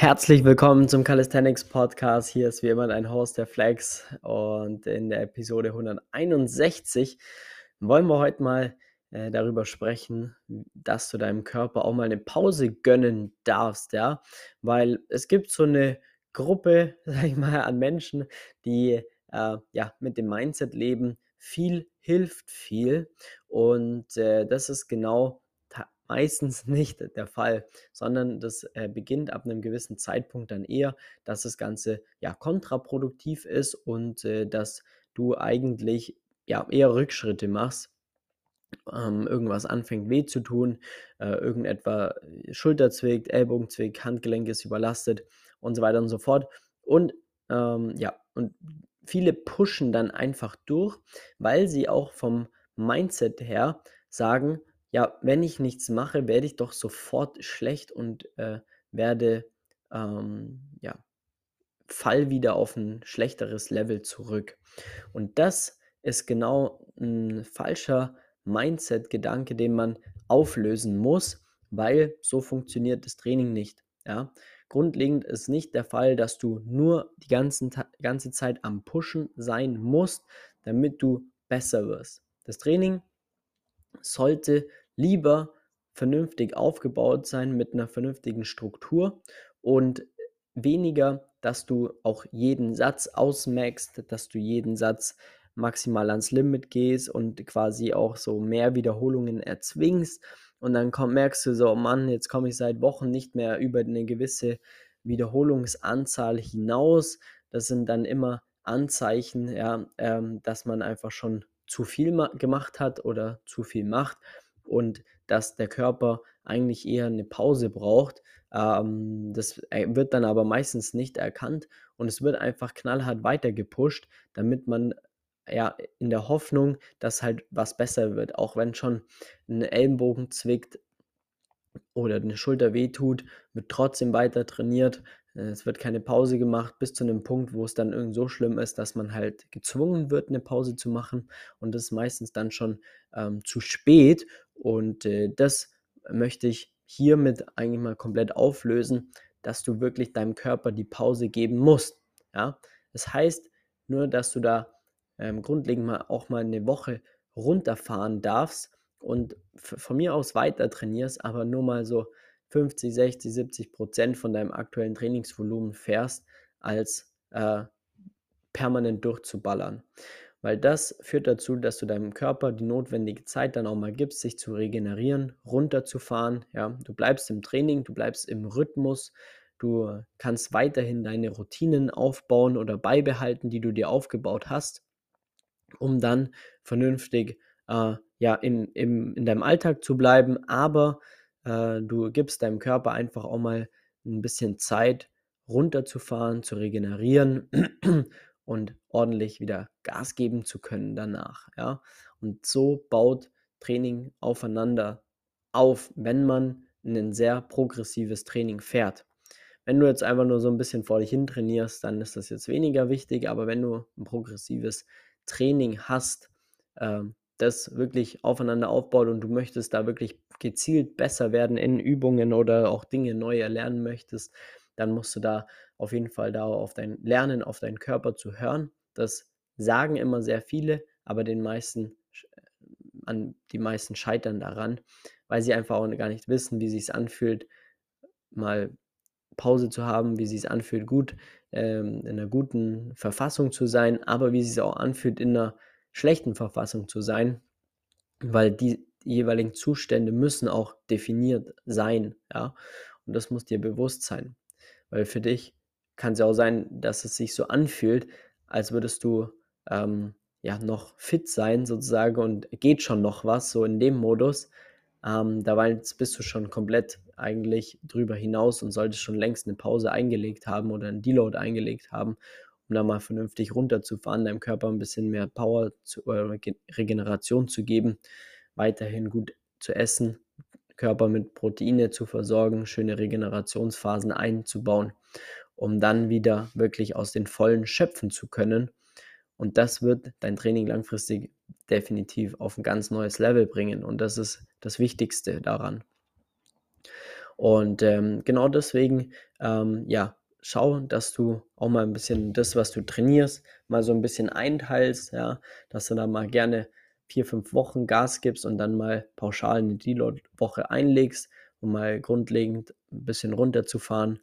Herzlich willkommen zum Calisthenics Podcast. Hier ist wie immer dein Host, der Flex. Und in der Episode 161 wollen wir heute mal äh, darüber sprechen, dass du deinem Körper auch mal eine Pause gönnen darfst, ja. Weil es gibt so eine Gruppe, sag ich mal, an Menschen, die äh, ja mit dem Mindset leben, viel hilft viel. Und äh, das ist genau meistens nicht der Fall, sondern das äh, beginnt ab einem gewissen Zeitpunkt dann eher, dass das Ganze ja kontraproduktiv ist und äh, dass du eigentlich ja eher Rückschritte machst. Ähm, irgendwas anfängt weh zu tun, äh, irgendetwa äh, Schulter zwickt, Ellbogen zwickt, Handgelenk ist überlastet und so weiter und so fort. Und ähm, ja, und viele pushen dann einfach durch, weil sie auch vom Mindset her sagen, ja, wenn ich nichts mache, werde ich doch sofort schlecht und äh, werde, ähm, ja, fall wieder auf ein schlechteres Level zurück. Und das ist genau ein falscher Mindset-Gedanke, den man auflösen muss, weil so funktioniert das Training nicht. Ja? Grundlegend ist nicht der Fall, dass du nur die ganzen, ganze Zeit am Pushen sein musst, damit du besser wirst. Das Training sollte lieber vernünftig aufgebaut sein mit einer vernünftigen Struktur und weniger, dass du auch jeden Satz ausmaxst, dass du jeden Satz maximal ans Limit gehst und quasi auch so mehr Wiederholungen erzwingst. Und dann komm, merkst du so, oh Mann, jetzt komme ich seit Wochen nicht mehr über eine gewisse Wiederholungsanzahl hinaus. Das sind dann immer Anzeichen, ja, ähm, dass man einfach schon zu viel gemacht hat oder zu viel macht und dass der Körper eigentlich eher eine Pause braucht. Ähm, das äh, wird dann aber meistens nicht erkannt und es wird einfach knallhart weiter gepusht, damit man ja in der Hoffnung, dass halt was besser wird, auch wenn schon ein Ellenbogen zwickt oder eine Schulter wehtut, wird trotzdem weiter trainiert, es wird keine Pause gemacht bis zu einem Punkt, wo es dann irgend so schlimm ist, dass man halt gezwungen wird, eine Pause zu machen. Und das ist meistens dann schon ähm, zu spät. Und äh, das möchte ich hiermit eigentlich mal komplett auflösen, dass du wirklich deinem Körper die Pause geben musst. Ja? Das heißt nur, dass du da ähm, grundlegend mal auch mal eine Woche runterfahren darfst und von mir aus weiter trainierst, aber nur mal so 50, 60, 70 Prozent von deinem aktuellen Trainingsvolumen fährst, als äh, permanent durchzuballern. Weil das führt dazu, dass du deinem Körper die notwendige Zeit dann auch mal gibst, sich zu regenerieren, runterzufahren. Ja, du bleibst im Training, du bleibst im Rhythmus, du kannst weiterhin deine Routinen aufbauen oder beibehalten, die du dir aufgebaut hast, um dann vernünftig äh, ja, in, im, in deinem Alltag zu bleiben, aber äh, du gibst deinem Körper einfach auch mal ein bisschen Zeit, runterzufahren, zu regenerieren und ordentlich wieder Gas geben zu können danach. Ja? Und so baut Training aufeinander auf, wenn man ein sehr progressives Training fährt. Wenn du jetzt einfach nur so ein bisschen vor dich hin trainierst, dann ist das jetzt weniger wichtig, aber wenn du ein progressives Training hast, äh, das wirklich aufeinander aufbaut und du möchtest da wirklich gezielt besser werden in Übungen oder auch Dinge neu erlernen möchtest, dann musst du da auf jeden Fall da auf dein Lernen, auf deinen Körper zu hören. Das sagen immer sehr viele, aber den meisten, an die meisten scheitern daran, weil sie einfach auch gar nicht wissen, wie sich anfühlt, mal Pause zu haben, wie sich es anfühlt, gut ähm, in einer guten Verfassung zu sein, aber wie sich auch anfühlt, in einer schlechten Verfassung zu sein, weil die jeweiligen Zustände müssen auch definiert sein, ja. Und das muss dir bewusst sein, weil für dich kann es ja auch sein, dass es sich so anfühlt, als würdest du ähm, ja noch fit sein sozusagen und geht schon noch was so in dem Modus. Ähm, da bist du schon komplett eigentlich drüber hinaus und solltest schon längst eine Pause eingelegt haben oder einen Deload eingelegt haben um da mal vernünftig runterzufahren, deinem Körper ein bisschen mehr Power zu, oder Regeneration zu geben, weiterhin gut zu essen, Körper mit Proteine zu versorgen, schöne Regenerationsphasen einzubauen, um dann wieder wirklich aus den Vollen schöpfen zu können. Und das wird dein Training langfristig definitiv auf ein ganz neues Level bringen. Und das ist das Wichtigste daran. Und ähm, genau deswegen, ähm, ja, schau, dass du auch mal ein bisschen das, was du trainierst, mal so ein bisschen einteilst, ja, dass du da mal gerne vier, fünf Wochen Gas gibst und dann mal pauschal eine Deload-Woche einlegst, um mal grundlegend ein bisschen runterzufahren,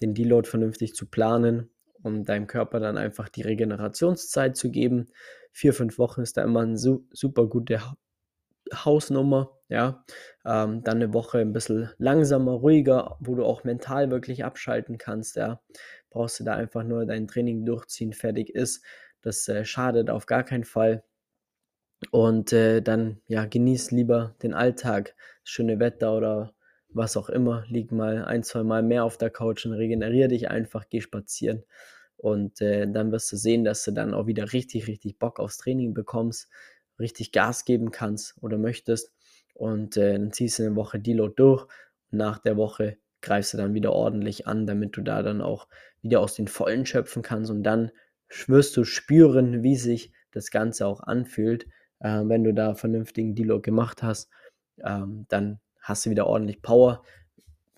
den Deload vernünftig zu planen, um deinem Körper dann einfach die Regenerationszeit zu geben. Vier, fünf Wochen ist da immer eine super gute Hausnummer, ja. Ähm, dann eine Woche ein bisschen langsamer, ruhiger, wo du auch mental wirklich abschalten kannst, ja. Brauchst du da einfach nur dein Training durchziehen, fertig ist. Das äh, schadet auf gar keinen Fall. Und äh, dann, ja, genieß lieber den Alltag, schöne Wetter oder was auch immer. Lieg mal ein, zwei Mal mehr auf der Couch und regeneriere dich einfach, geh spazieren. Und äh, dann wirst du sehen, dass du dann auch wieder richtig, richtig Bock aufs Training bekommst, richtig Gas geben kannst oder möchtest. Und äh, dann ziehst du eine Woche Deload durch nach der Woche greifst du dann wieder ordentlich an, damit du da dann auch wieder aus den Vollen schöpfen kannst und dann wirst du spüren, wie sich das Ganze auch anfühlt, äh, wenn du da vernünftigen Deload gemacht hast. Ähm, dann hast du wieder ordentlich Power.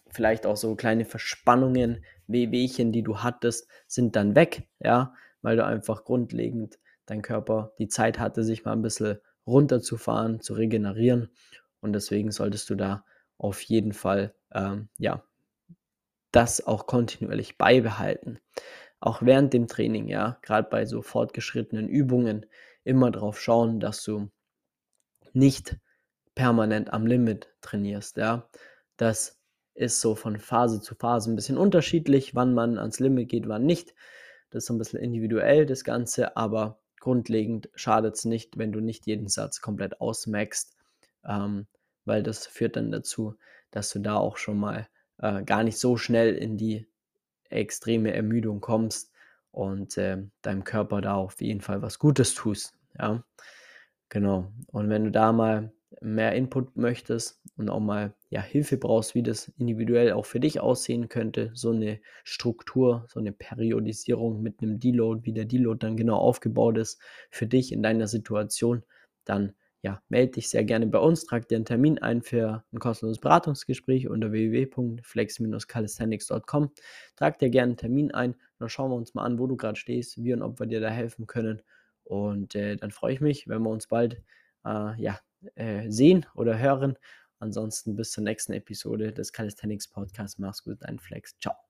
Vielleicht auch so kleine Verspannungen, Wehwehchen, die du hattest, sind dann weg, ja, weil du einfach grundlegend dein Körper die Zeit hatte, sich mal ein bisschen runterzufahren, zu regenerieren. Und deswegen solltest du da auf jeden Fall, ähm, ja, das auch kontinuierlich beibehalten. Auch während dem Training, ja, gerade bei so fortgeschrittenen Übungen, immer darauf schauen, dass du nicht permanent am Limit trainierst, ja. Das ist so von Phase zu Phase ein bisschen unterschiedlich, wann man ans Limit geht, wann nicht. Das ist so ein bisschen individuell, das Ganze, aber grundlegend schadet es nicht, wenn du nicht jeden Satz komplett ausmaxst, ähm, weil das führt dann dazu, dass du da auch schon mal äh, gar nicht so schnell in die extreme Ermüdung kommst und äh, deinem Körper da auf jeden Fall was Gutes tust. Ja, genau. Und wenn du da mal mehr Input möchtest und auch mal ja, Hilfe brauchst, wie das individuell auch für dich aussehen könnte, so eine Struktur, so eine Periodisierung mit einem Deload, wie der Deload dann genau aufgebaut ist für dich in deiner Situation, dann ja, melde dich sehr gerne bei uns, trag dir einen Termin ein für ein kostenloses Beratungsgespräch unter www.flex-calisthenics.com. Trag dir gerne einen Termin ein, dann schauen wir uns mal an, wo du gerade stehst, wie und ob wir dir da helfen können. Und äh, dann freue ich mich, wenn wir uns bald äh, ja, äh, sehen oder hören. Ansonsten bis zur nächsten Episode des Calisthenics Podcasts. Mach's gut, dein Flex. Ciao.